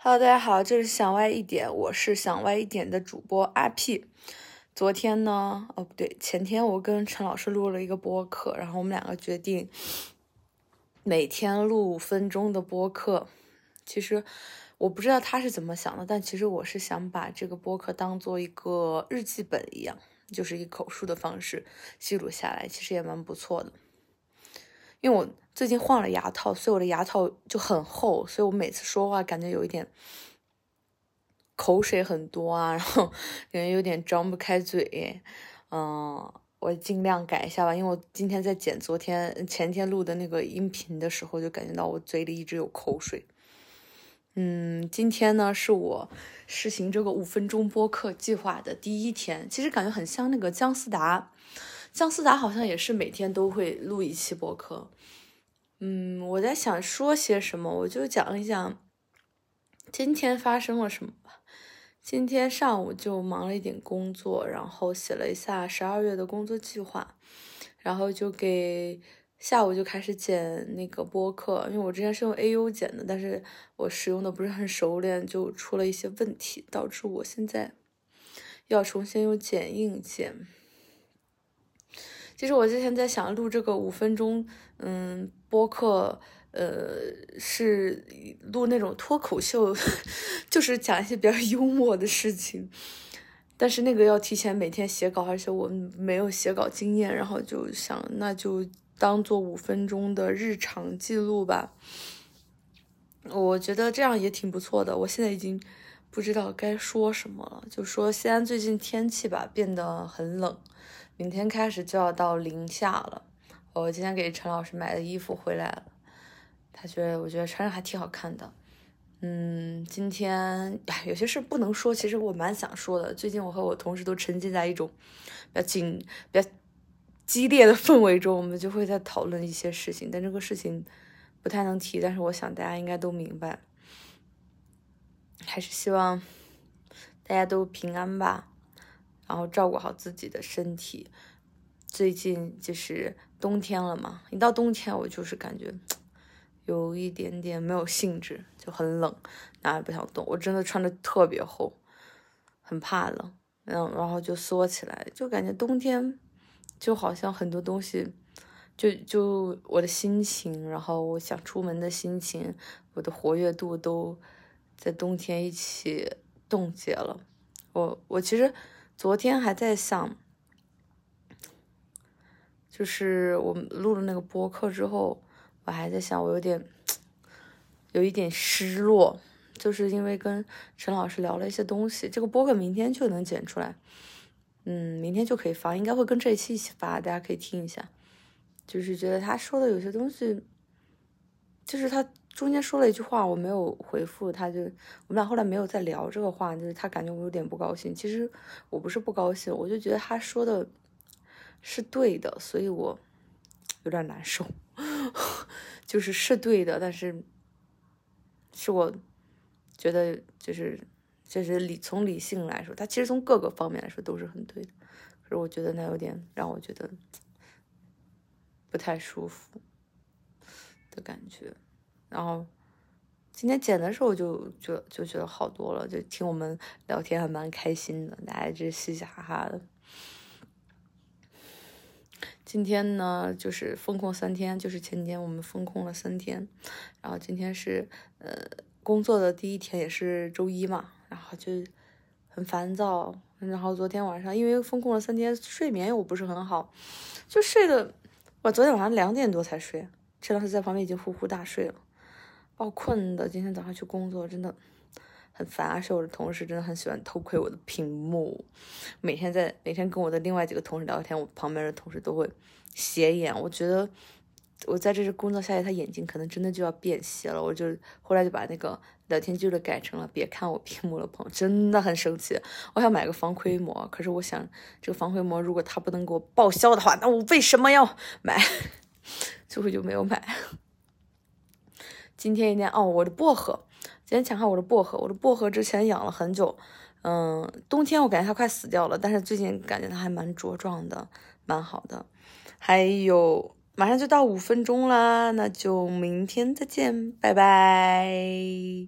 Hello，大家好，这是想歪一点，我是想歪一点的主播阿 P。昨天呢，哦不对，前天我跟陈老师录了一个播客，然后我们两个决定每天录五分钟的播客。其实我不知道他是怎么想的，但其实我是想把这个播客当做一个日记本一样，就是以口述的方式记录下来，其实也蛮不错的。因为我最近换了牙套，所以我的牙套就很厚，所以我每次说话感觉有一点口水很多啊，然后感觉有点张不开嘴。嗯，我尽量改一下吧，因为我今天在剪昨天前天录的那个音频的时候，就感觉到我嘴里一直有口水。嗯，今天呢是我实行这个五分钟播客计划的第一天，其实感觉很像那个姜思达。姜思达好像也是每天都会录一期播客，嗯，我在想说些什么，我就讲一讲今天发生了什么吧。今天上午就忙了一点工作，然后写了一下十二月的工作计划，然后就给下午就开始剪那个播客，因为我之前是用 AU 剪的，但是我使用的不是很熟练，就出了一些问题，导致我现在要重新用剪映剪。其实我之前在想录这个五分钟，嗯，播客，呃，是录那种脱口秀，就是讲一些比较幽默的事情。但是那个要提前每天写稿，而且我没有写稿经验，然后就想那就当做五分钟的日常记录吧。我觉得这样也挺不错的。我现在已经不知道该说什么了，就说西安最近天气吧变得很冷。明天开始就要到零下了。我今天给陈老师买的衣服回来了，他觉得我觉得穿着还挺好看的。嗯，今天有些事不能说，其实我蛮想说的。最近我和我同事都沉浸在一种比较紧、比较激烈的氛围中，我们就会在讨论一些事情，但这个事情不太能提。但是我想大家应该都明白，还是希望大家都平安吧。然后照顾好自己的身体。最近就是冬天了嘛，一到冬天我就是感觉有一点点没有兴致，就很冷，哪也不想动。我真的穿的特别厚，很怕冷，嗯，然后就缩起来，就感觉冬天就好像很多东西，就就我的心情，然后我想出门的心情，我的活跃度都在冬天一起冻结了。我我其实。昨天还在想，就是我录了那个播客之后，我还在想，我有点有一点失落，就是因为跟陈老师聊了一些东西。这个播客明天就能剪出来，嗯，明天就可以发，应该会跟这一期一起发，大家可以听一下。就是觉得他说的有些东西，就是他。中间说了一句话，我没有回复，他就我们俩后来没有再聊这个话，就是他感觉我有点不高兴。其实我不是不高兴，我就觉得他说的是对的，所以我有点难受。就是是对的，但是是我觉得就是就是理从理性来说，他其实从各个方面来说都是很对的。可是我觉得那有点让我觉得不太舒服的感觉。然后今天剪的时候就就就觉得好多了，就听我们聊天还蛮开心的，大家就嘻嘻哈哈的。今天呢，就是封控三天，就是前天我们封控了三天，然后今天是呃工作的第一天，也是周一嘛，然后就很烦躁。然后昨天晚上因为封控了三天，睡眠又不是很好，就睡的我昨天晚上两点多才睡，陈老师在旁边已经呼呼大睡了。好困的，今天早上去工作真的很烦，而且我的同事真的很喜欢偷窥我的屏幕，每天在每天跟我的另外几个同事聊天，我旁边的同事都会斜眼，我觉得我在这工作下去，他眼睛可能真的就要变斜了，我就后来就把那个聊天记录改成了别看我屏幕了，朋友真的很生气，我想买个防窥膜，可是我想这个防窥膜如果他不能给我报销的话，那我为什么要买？最后就没有买。今天一天哦，我的薄荷，今天抢下我的薄荷。我的薄荷之前养了很久，嗯，冬天我感觉它快死掉了，但是最近感觉它还蛮茁壮的，蛮好的。还有，马上就到五分钟啦，那就明天再见，拜拜。